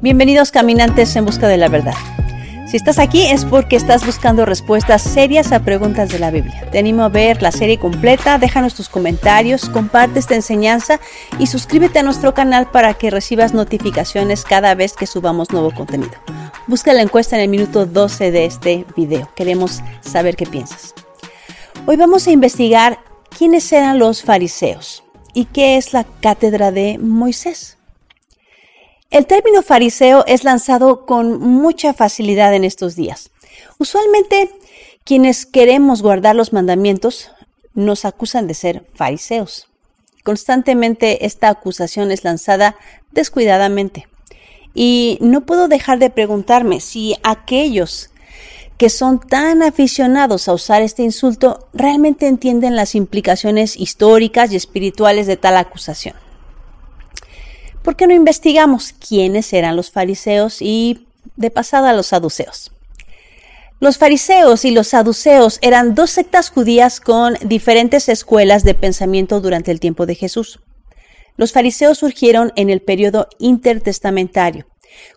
Bienvenidos caminantes en busca de la verdad. Si estás aquí es porque estás buscando respuestas serias a preguntas de la Biblia. Te animo a ver la serie completa, déjanos tus comentarios, comparte esta enseñanza y suscríbete a nuestro canal para que recibas notificaciones cada vez que subamos nuevo contenido. Busca la encuesta en el minuto 12 de este video. Queremos saber qué piensas. Hoy vamos a investigar quiénes eran los fariseos y qué es la cátedra de Moisés. El término fariseo es lanzado con mucha facilidad en estos días. Usualmente quienes queremos guardar los mandamientos nos acusan de ser fariseos. Constantemente esta acusación es lanzada descuidadamente. Y no puedo dejar de preguntarme si aquellos que son tan aficionados a usar este insulto realmente entienden las implicaciones históricas y espirituales de tal acusación. ¿Por qué no investigamos quiénes eran los fariseos y de pasada los saduceos? Los fariseos y los saduceos eran dos sectas judías con diferentes escuelas de pensamiento durante el tiempo de Jesús. Los fariseos surgieron en el periodo intertestamentario,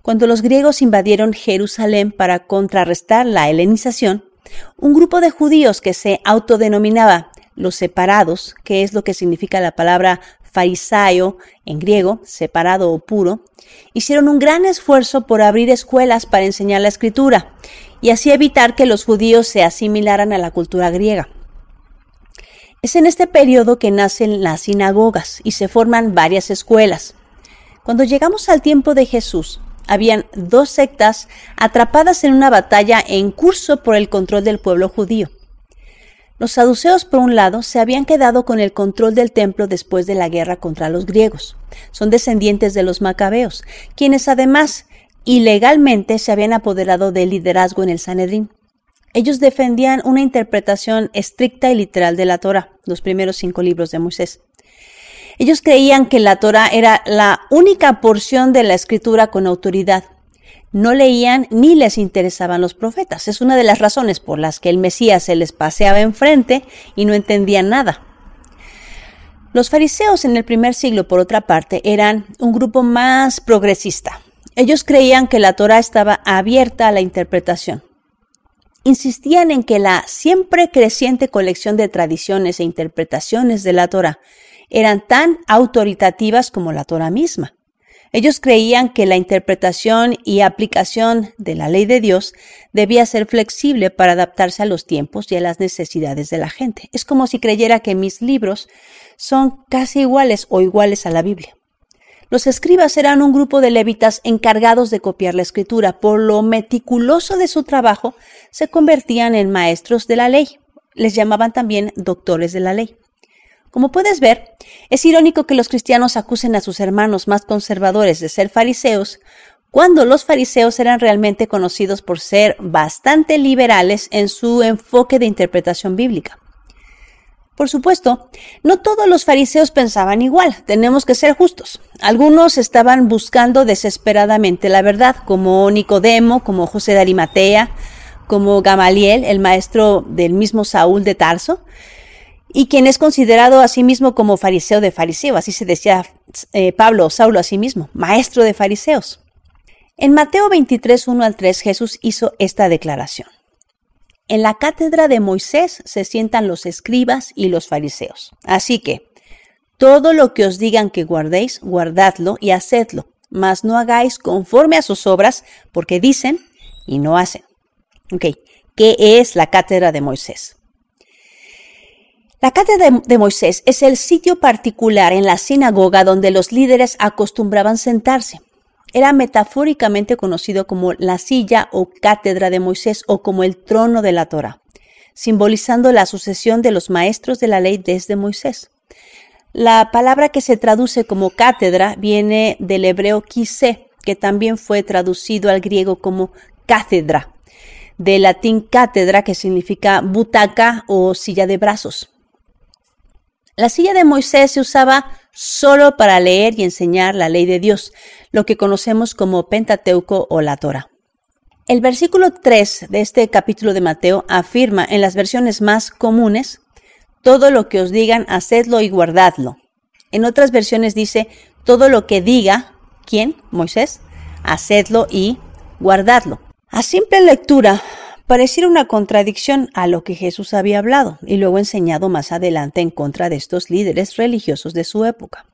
cuando los griegos invadieron Jerusalén para contrarrestar la helenización. Un grupo de judíos que se autodenominaba los separados, que es lo que significa la palabra fariseo, en griego, separado o puro, hicieron un gran esfuerzo por abrir escuelas para enseñar la escritura y así evitar que los judíos se asimilaran a la cultura griega. Es en este periodo que nacen las sinagogas y se forman varias escuelas. Cuando llegamos al tiempo de Jesús, habían dos sectas atrapadas en una batalla en curso por el control del pueblo judío. Los saduceos, por un lado, se habían quedado con el control del templo después de la guerra contra los griegos. Son descendientes de los macabeos, quienes además ilegalmente se habían apoderado del liderazgo en el Sanedrín. Ellos defendían una interpretación estricta y literal de la Torah, los primeros cinco libros de Moisés. Ellos creían que la Torah era la única porción de la escritura con autoridad no leían ni les interesaban los profetas. Es una de las razones por las que el Mesías se les paseaba enfrente y no entendían nada. Los fariseos en el primer siglo, por otra parte, eran un grupo más progresista. Ellos creían que la Torah estaba abierta a la interpretación. Insistían en que la siempre creciente colección de tradiciones e interpretaciones de la Torah eran tan autoritativas como la Torah misma. Ellos creían que la interpretación y aplicación de la ley de Dios debía ser flexible para adaptarse a los tiempos y a las necesidades de la gente. Es como si creyera que mis libros son casi iguales o iguales a la Biblia. Los escribas eran un grupo de levitas encargados de copiar la escritura. Por lo meticuloso de su trabajo, se convertían en maestros de la ley. Les llamaban también doctores de la ley. Como puedes ver, es irónico que los cristianos acusen a sus hermanos más conservadores de ser fariseos, cuando los fariseos eran realmente conocidos por ser bastante liberales en su enfoque de interpretación bíblica. Por supuesto, no todos los fariseos pensaban igual, tenemos que ser justos. Algunos estaban buscando desesperadamente la verdad, como Nicodemo, como José de Arimatea, como Gamaliel, el maestro del mismo Saúl de Tarso, y quien es considerado a sí mismo como fariseo de fariseo, así se decía eh, Pablo o Saulo a sí mismo, maestro de fariseos. En Mateo 23, 1 al 3, Jesús hizo esta declaración. En la cátedra de Moisés se sientan los escribas y los fariseos. Así que, todo lo que os digan que guardéis, guardadlo y hacedlo, mas no hagáis conforme a sus obras, porque dicen y no hacen. Ok, ¿qué es la cátedra de Moisés? La cátedra de Moisés es el sitio particular en la sinagoga donde los líderes acostumbraban sentarse. Era metafóricamente conocido como la silla o cátedra de Moisés o como el trono de la Torah, simbolizando la sucesión de los maestros de la ley desde Moisés. La palabra que se traduce como cátedra viene del hebreo quise, que también fue traducido al griego como cátedra, del latín cátedra que significa butaca o silla de brazos. La silla de Moisés se usaba solo para leer y enseñar la ley de Dios, lo que conocemos como Pentateuco o la Torah. El versículo 3 de este capítulo de Mateo afirma en las versiones más comunes, todo lo que os digan, hacedlo y guardadlo. En otras versiones dice, todo lo que diga, ¿quién? Moisés, hacedlo y guardadlo. A simple lectura, pareciera una contradicción a lo que Jesús había hablado y luego enseñado más adelante en contra de estos líderes religiosos de su época.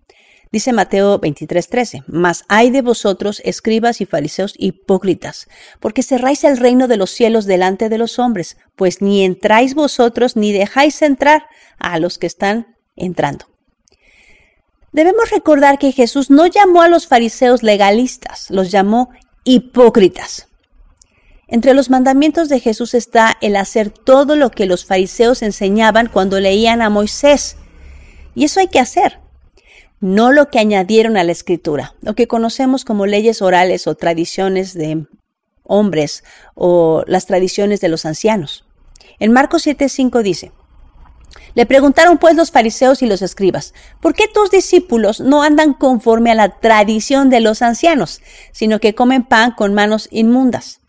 Dice Mateo 23:13, Mas hay de vosotros, escribas y fariseos hipócritas, porque cerráis el reino de los cielos delante de los hombres, pues ni entráis vosotros ni dejáis entrar a los que están entrando. Debemos recordar que Jesús no llamó a los fariseos legalistas, los llamó hipócritas. Entre los mandamientos de Jesús está el hacer todo lo que los fariseos enseñaban cuando leían a Moisés. Y eso hay que hacer no lo que añadieron a la escritura, lo que conocemos como leyes orales o tradiciones de hombres o las tradiciones de los ancianos. En Marcos 7:5 dice, le preguntaron pues los fariseos y los escribas, ¿por qué tus discípulos no andan conforme a la tradición de los ancianos, sino que comen pan con manos inmundas?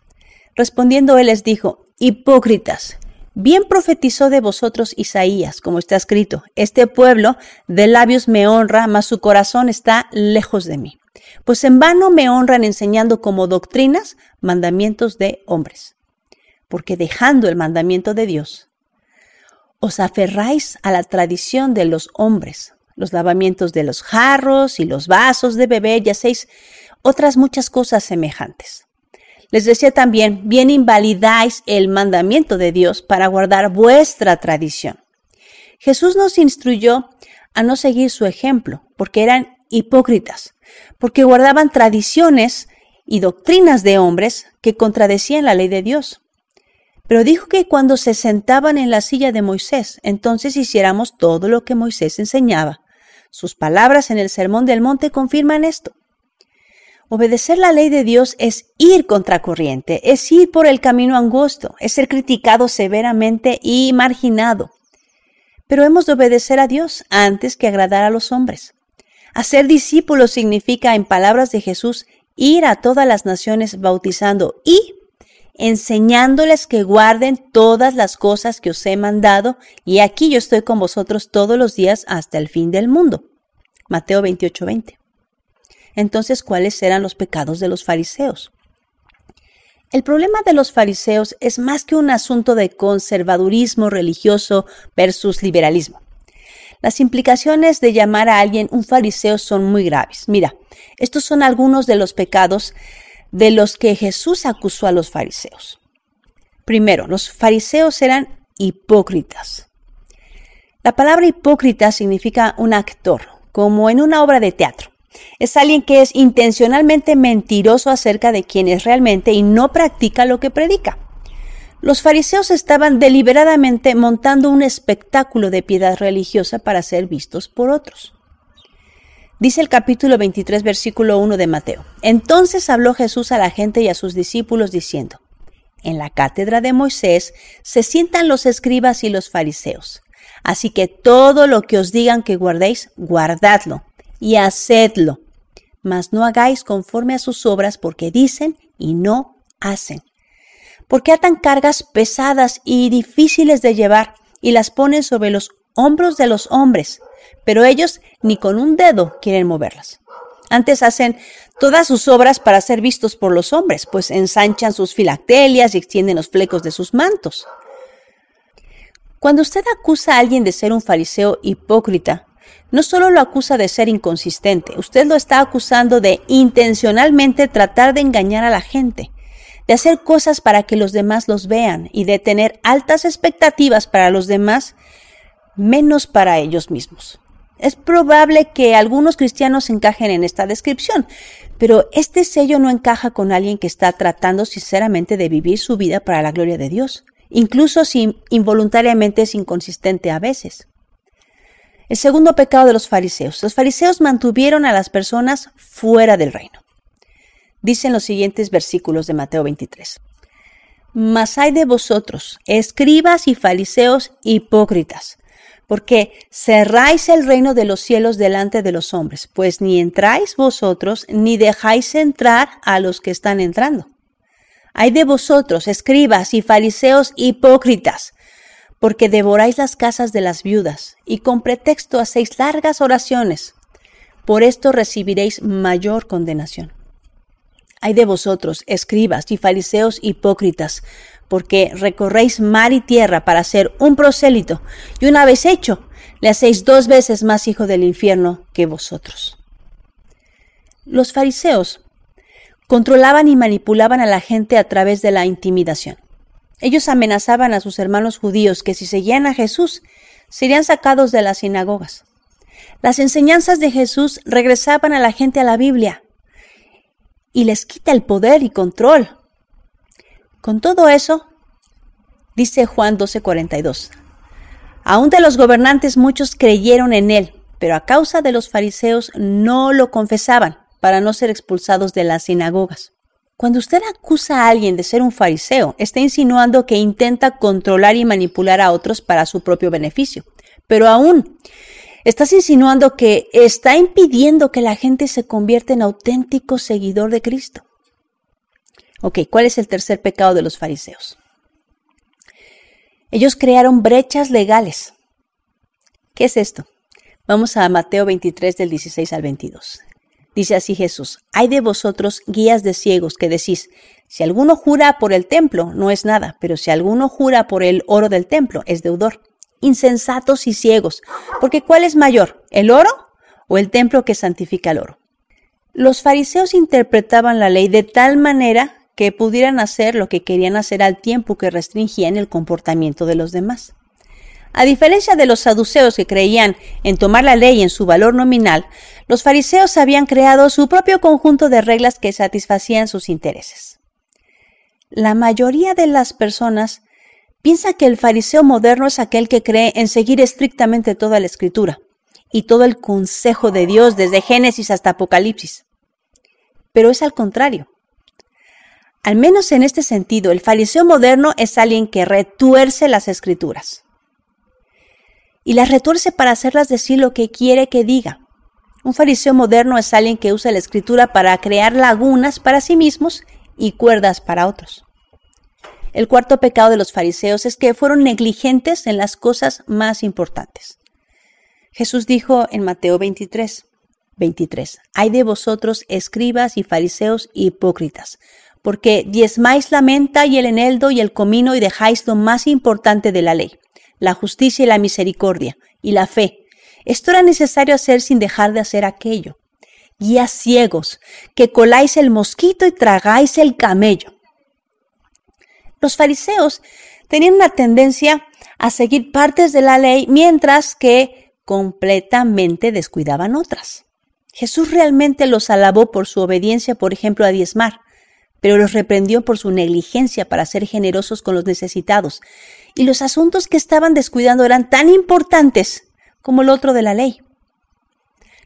Respondiendo él les dijo, hipócritas, Bien profetizó de vosotros Isaías, como está escrito, este pueblo de labios me honra, mas su corazón está lejos de mí. Pues en vano me honran enseñando como doctrinas mandamientos de hombres. Porque dejando el mandamiento de Dios, os aferráis a la tradición de los hombres, los lavamientos de los jarros y los vasos de beber y hacéis otras muchas cosas semejantes. Les decía también, bien invalidáis el mandamiento de Dios para guardar vuestra tradición. Jesús nos instruyó a no seguir su ejemplo, porque eran hipócritas, porque guardaban tradiciones y doctrinas de hombres que contradecían la ley de Dios. Pero dijo que cuando se sentaban en la silla de Moisés, entonces hiciéramos todo lo que Moisés enseñaba. Sus palabras en el Sermón del Monte confirman esto. Obedecer la ley de Dios es ir contracorriente, es ir por el camino angosto, es ser criticado severamente y marginado. Pero hemos de obedecer a Dios antes que agradar a los hombres. Hacer discípulos significa, en palabras de Jesús, ir a todas las naciones bautizando y enseñándoles que guarden todas las cosas que os he mandado, y aquí yo estoy con vosotros todos los días hasta el fin del mundo. Mateo 28:20. Entonces, ¿cuáles eran los pecados de los fariseos? El problema de los fariseos es más que un asunto de conservadurismo religioso versus liberalismo. Las implicaciones de llamar a alguien un fariseo son muy graves. Mira, estos son algunos de los pecados de los que Jesús acusó a los fariseos. Primero, los fariseos eran hipócritas. La palabra hipócrita significa un actor, como en una obra de teatro. Es alguien que es intencionalmente mentiroso acerca de quién es realmente y no practica lo que predica. Los fariseos estaban deliberadamente montando un espectáculo de piedad religiosa para ser vistos por otros. Dice el capítulo 23, versículo 1 de Mateo. Entonces habló Jesús a la gente y a sus discípulos diciendo, En la cátedra de Moisés se sientan los escribas y los fariseos. Así que todo lo que os digan que guardéis, guardadlo y hacedlo, mas no hagáis conforme a sus obras porque dicen y no hacen. Porque atan cargas pesadas y difíciles de llevar y las ponen sobre los hombros de los hombres, pero ellos ni con un dedo quieren moverlas. Antes hacen todas sus obras para ser vistos por los hombres, pues ensanchan sus filactelias y extienden los flecos de sus mantos. Cuando usted acusa a alguien de ser un fariseo hipócrita, no solo lo acusa de ser inconsistente, usted lo está acusando de intencionalmente tratar de engañar a la gente, de hacer cosas para que los demás los vean y de tener altas expectativas para los demás, menos para ellos mismos. Es probable que algunos cristianos encajen en esta descripción, pero este sello no encaja con alguien que está tratando sinceramente de vivir su vida para la gloria de Dios, incluso si involuntariamente es inconsistente a veces. El segundo pecado de los fariseos. Los fariseos mantuvieron a las personas fuera del reino. Dicen los siguientes versículos de Mateo 23. Mas hay de vosotros, escribas y fariseos hipócritas, porque cerráis el reino de los cielos delante de los hombres, pues ni entráis vosotros, ni dejáis entrar a los que están entrando. Hay de vosotros, escribas y fariseos hipócritas, porque devoráis las casas de las viudas y con pretexto hacéis largas oraciones. Por esto recibiréis mayor condenación. Hay de vosotros, escribas y fariseos hipócritas, porque recorréis mar y tierra para ser un prosélito, y una vez hecho, le hacéis dos veces más hijo del infierno que vosotros. Los fariseos controlaban y manipulaban a la gente a través de la intimidación. Ellos amenazaban a sus hermanos judíos que si seguían a Jesús, serían sacados de las sinagogas. Las enseñanzas de Jesús regresaban a la gente a la Biblia y les quita el poder y control. Con todo eso, dice Juan 12:42, aún de los gobernantes muchos creyeron en él, pero a causa de los fariseos no lo confesaban para no ser expulsados de las sinagogas. Cuando usted acusa a alguien de ser un fariseo, está insinuando que intenta controlar y manipular a otros para su propio beneficio. Pero aún, estás insinuando que está impidiendo que la gente se convierta en auténtico seguidor de Cristo. Ok, ¿cuál es el tercer pecado de los fariseos? Ellos crearon brechas legales. ¿Qué es esto? Vamos a Mateo 23 del 16 al 22. Dice así Jesús, hay de vosotros guías de ciegos que decís, si alguno jura por el templo, no es nada, pero si alguno jura por el oro del templo, es deudor. Insensatos y ciegos, porque ¿cuál es mayor, el oro o el templo que santifica el oro? Los fariseos interpretaban la ley de tal manera que pudieran hacer lo que querían hacer al tiempo que restringían el comportamiento de los demás. A diferencia de los saduceos que creían en tomar la ley en su valor nominal, los fariseos habían creado su propio conjunto de reglas que satisfacían sus intereses. La mayoría de las personas piensa que el fariseo moderno es aquel que cree en seguir estrictamente toda la escritura y todo el consejo de Dios desde Génesis hasta Apocalipsis. Pero es al contrario. Al menos en este sentido, el fariseo moderno es alguien que retuerce las escrituras y las retuerce para hacerlas decir lo que quiere que diga. Un fariseo moderno es alguien que usa la escritura para crear lagunas para sí mismos y cuerdas para otros. El cuarto pecado de los fariseos es que fueron negligentes en las cosas más importantes. Jesús dijo en Mateo 23, 23, Hay de vosotros escribas y fariseos hipócritas, porque diezmáis la menta y el eneldo y el comino y dejáis lo más importante de la ley, la justicia y la misericordia, y la fe. Esto era necesario hacer sin dejar de hacer aquello. Guías ciegos, que coláis el mosquito y tragáis el camello. Los fariseos tenían una tendencia a seguir partes de la ley mientras que completamente descuidaban otras. Jesús realmente los alabó por su obediencia, por ejemplo, a diezmar, pero los reprendió por su negligencia para ser generosos con los necesitados y los asuntos que estaban descuidando eran tan importantes como el otro de la ley.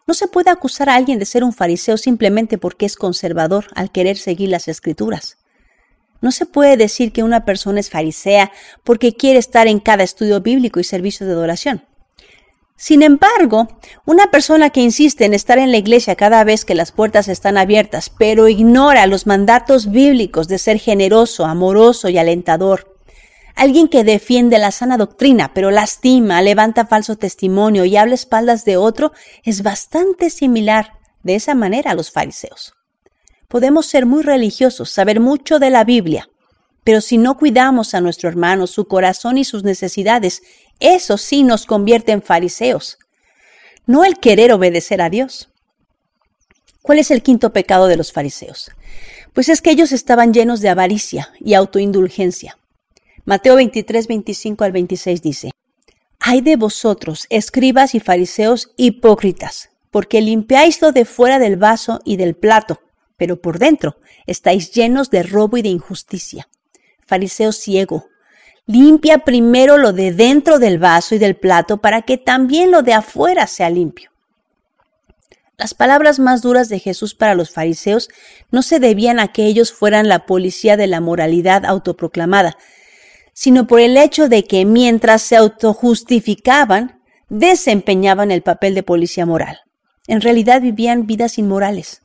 No se puede acusar a alguien de ser un fariseo simplemente porque es conservador al querer seguir las escrituras. No se puede decir que una persona es farisea porque quiere estar en cada estudio bíblico y servicio de adoración. Sin embargo, una persona que insiste en estar en la iglesia cada vez que las puertas están abiertas, pero ignora los mandatos bíblicos de ser generoso, amoroso y alentador, Alguien que defiende la sana doctrina, pero lastima, levanta falso testimonio y habla espaldas de otro, es bastante similar de esa manera a los fariseos. Podemos ser muy religiosos, saber mucho de la Biblia, pero si no cuidamos a nuestro hermano, su corazón y sus necesidades, eso sí nos convierte en fariseos, no el querer obedecer a Dios. ¿Cuál es el quinto pecado de los fariseos? Pues es que ellos estaban llenos de avaricia y autoindulgencia. Mateo 23, 25 al 26 dice, Hay de vosotros, escribas y fariseos hipócritas, porque limpiáis lo de fuera del vaso y del plato, pero por dentro estáis llenos de robo y de injusticia. Fariseo ciego, limpia primero lo de dentro del vaso y del plato para que también lo de afuera sea limpio. Las palabras más duras de Jesús para los fariseos no se debían a que ellos fueran la policía de la moralidad autoproclamada, sino por el hecho de que mientras se autojustificaban, desempeñaban el papel de policía moral. En realidad vivían vidas inmorales.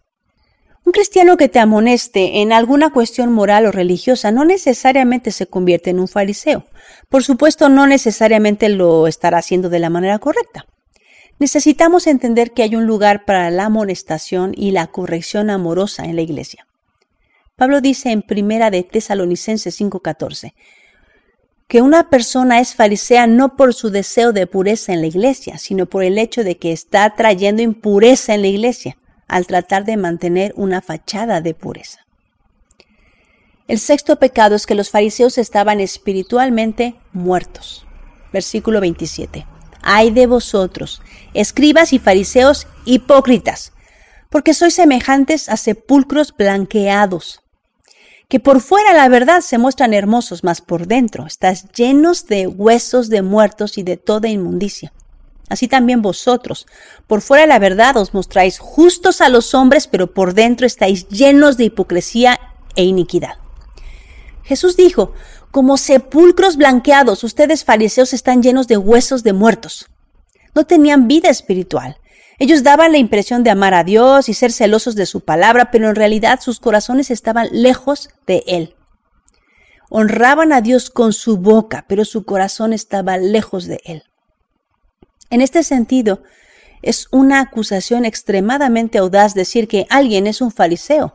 Un cristiano que te amoneste en alguna cuestión moral o religiosa no necesariamente se convierte en un fariseo. Por supuesto, no necesariamente lo estará haciendo de la manera correcta. Necesitamos entender que hay un lugar para la amonestación y la corrección amorosa en la iglesia. Pablo dice en Primera de Tesalonicenses 5:14 que una persona es farisea no por su deseo de pureza en la iglesia, sino por el hecho de que está trayendo impureza en la iglesia al tratar de mantener una fachada de pureza. El sexto pecado es que los fariseos estaban espiritualmente muertos. Versículo 27. Ay de vosotros, escribas y fariseos hipócritas, porque sois semejantes a sepulcros blanqueados, que por fuera la verdad se muestran hermosos, mas por dentro estás llenos de huesos de muertos y de toda inmundicia. Así también vosotros, por fuera la verdad os mostráis justos a los hombres, pero por dentro estáis llenos de hipocresía e iniquidad. Jesús dijo, como sepulcros blanqueados, ustedes fariseos están llenos de huesos de muertos. No tenían vida espiritual. Ellos daban la impresión de amar a Dios y ser celosos de su palabra, pero en realidad sus corazones estaban lejos de Él. Honraban a Dios con su boca, pero su corazón estaba lejos de Él. En este sentido, es una acusación extremadamente audaz decir que alguien es un fariseo,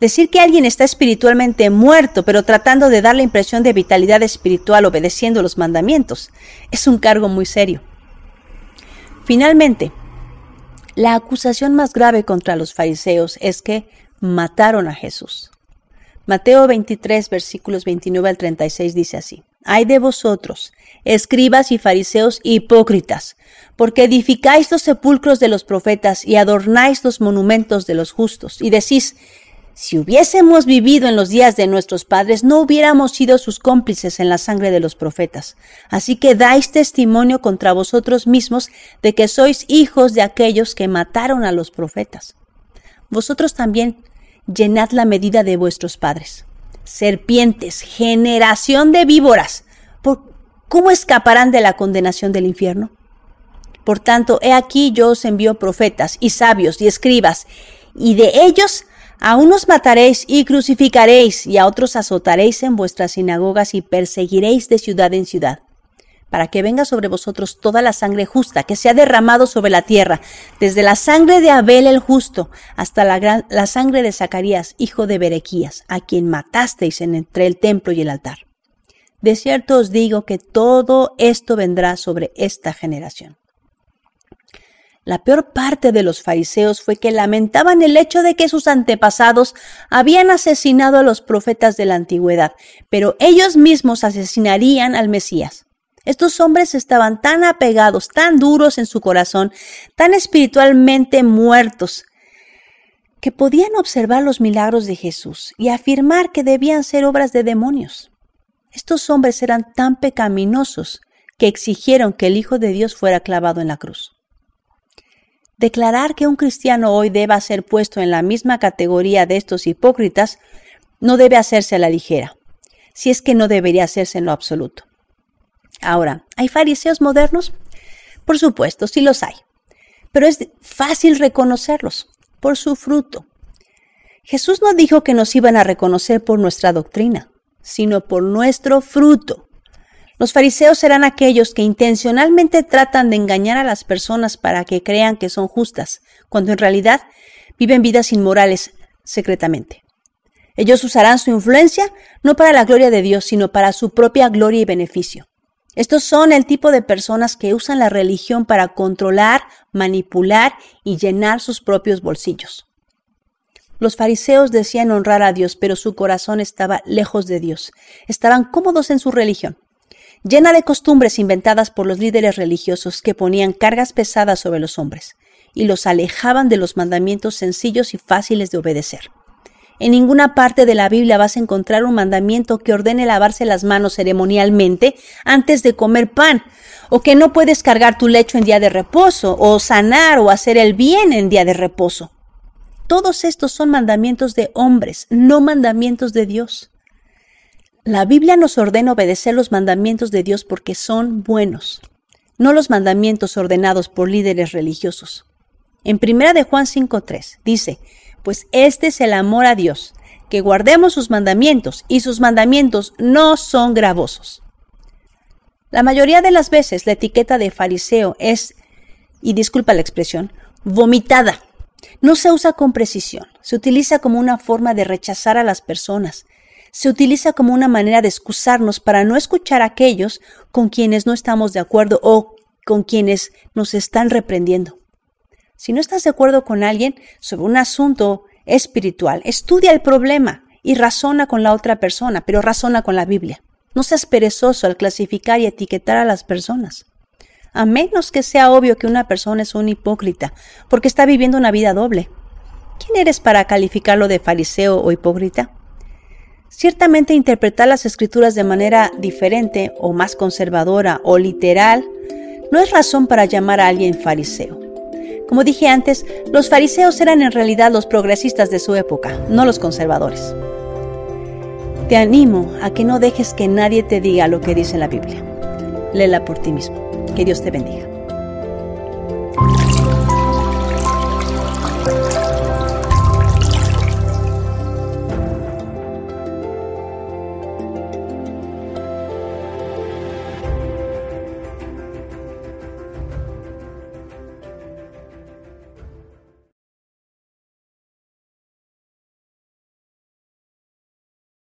Decir que alguien está espiritualmente muerto, pero tratando de dar la impresión de vitalidad espiritual obedeciendo los mandamientos, es un cargo muy serio. Finalmente, la acusación más grave contra los fariseos es que mataron a Jesús. Mateo 23, versículos 29 al 36 dice así. Ay de vosotros, escribas y fariseos hipócritas, porque edificáis los sepulcros de los profetas y adornáis los monumentos de los justos, y decís, si hubiésemos vivido en los días de nuestros padres, no hubiéramos sido sus cómplices en la sangre de los profetas. Así que dais testimonio contra vosotros mismos de que sois hijos de aquellos que mataron a los profetas. Vosotros también llenad la medida de vuestros padres. Serpientes, generación de víboras, ¿cómo escaparán de la condenación del infierno? Por tanto, he aquí yo os envío profetas y sabios y escribas, y de ellos a unos mataréis y crucificaréis, y a otros azotaréis en vuestras sinagogas y perseguiréis de ciudad en ciudad, para que venga sobre vosotros toda la sangre justa que se ha derramado sobre la tierra, desde la sangre de Abel el justo hasta la, sangre de Zacarías, hijo de Berequías, a quien matasteis entre el templo y el altar. De cierto os digo que todo esto vendrá sobre esta generación. La peor parte de los fariseos fue que lamentaban el hecho de que sus antepasados habían asesinado a los profetas de la antigüedad, pero ellos mismos asesinarían al Mesías. Estos hombres estaban tan apegados, tan duros en su corazón, tan espiritualmente muertos, que podían observar los milagros de Jesús y afirmar que debían ser obras de demonios. Estos hombres eran tan pecaminosos que exigieron que el Hijo de Dios fuera clavado en la cruz. Declarar que un cristiano hoy deba ser puesto en la misma categoría de estos hipócritas no debe hacerse a la ligera, si es que no debería hacerse en lo absoluto. Ahora, ¿hay fariseos modernos? Por supuesto, sí los hay, pero es fácil reconocerlos por su fruto. Jesús no dijo que nos iban a reconocer por nuestra doctrina, sino por nuestro fruto. Los fariseos serán aquellos que intencionalmente tratan de engañar a las personas para que crean que son justas, cuando en realidad viven vidas inmorales secretamente. Ellos usarán su influencia no para la gloria de Dios, sino para su propia gloria y beneficio. Estos son el tipo de personas que usan la religión para controlar, manipular y llenar sus propios bolsillos. Los fariseos decían honrar a Dios, pero su corazón estaba lejos de Dios. Estaban cómodos en su religión llena de costumbres inventadas por los líderes religiosos que ponían cargas pesadas sobre los hombres y los alejaban de los mandamientos sencillos y fáciles de obedecer. En ninguna parte de la Biblia vas a encontrar un mandamiento que ordene lavarse las manos ceremonialmente antes de comer pan, o que no puedes cargar tu lecho en día de reposo, o sanar o hacer el bien en día de reposo. Todos estos son mandamientos de hombres, no mandamientos de Dios. La Biblia nos ordena obedecer los mandamientos de Dios porque son buenos, no los mandamientos ordenados por líderes religiosos. En primera de Juan 5:3 dice, pues este es el amor a Dios, que guardemos sus mandamientos, y sus mandamientos no son gravosos. La mayoría de las veces la etiqueta de fariseo es, y disculpa la expresión, vomitada. No se usa con precisión, se utiliza como una forma de rechazar a las personas, se utiliza como una manera de excusarnos para no escuchar a aquellos con quienes no estamos de acuerdo o con quienes nos están reprendiendo. Si no estás de acuerdo con alguien sobre un asunto espiritual, estudia el problema y razona con la otra persona, pero razona con la Biblia. No seas perezoso al clasificar y etiquetar a las personas. A menos que sea obvio que una persona es un hipócrita, porque está viviendo una vida doble. ¿Quién eres para calificarlo de fariseo o hipócrita? Ciertamente interpretar las escrituras de manera diferente o más conservadora o literal no es razón para llamar a alguien fariseo. Como dije antes, los fariseos eran en realidad los progresistas de su época, no los conservadores. Te animo a que no dejes que nadie te diga lo que dice la Biblia. Léela por ti mismo. Que Dios te bendiga.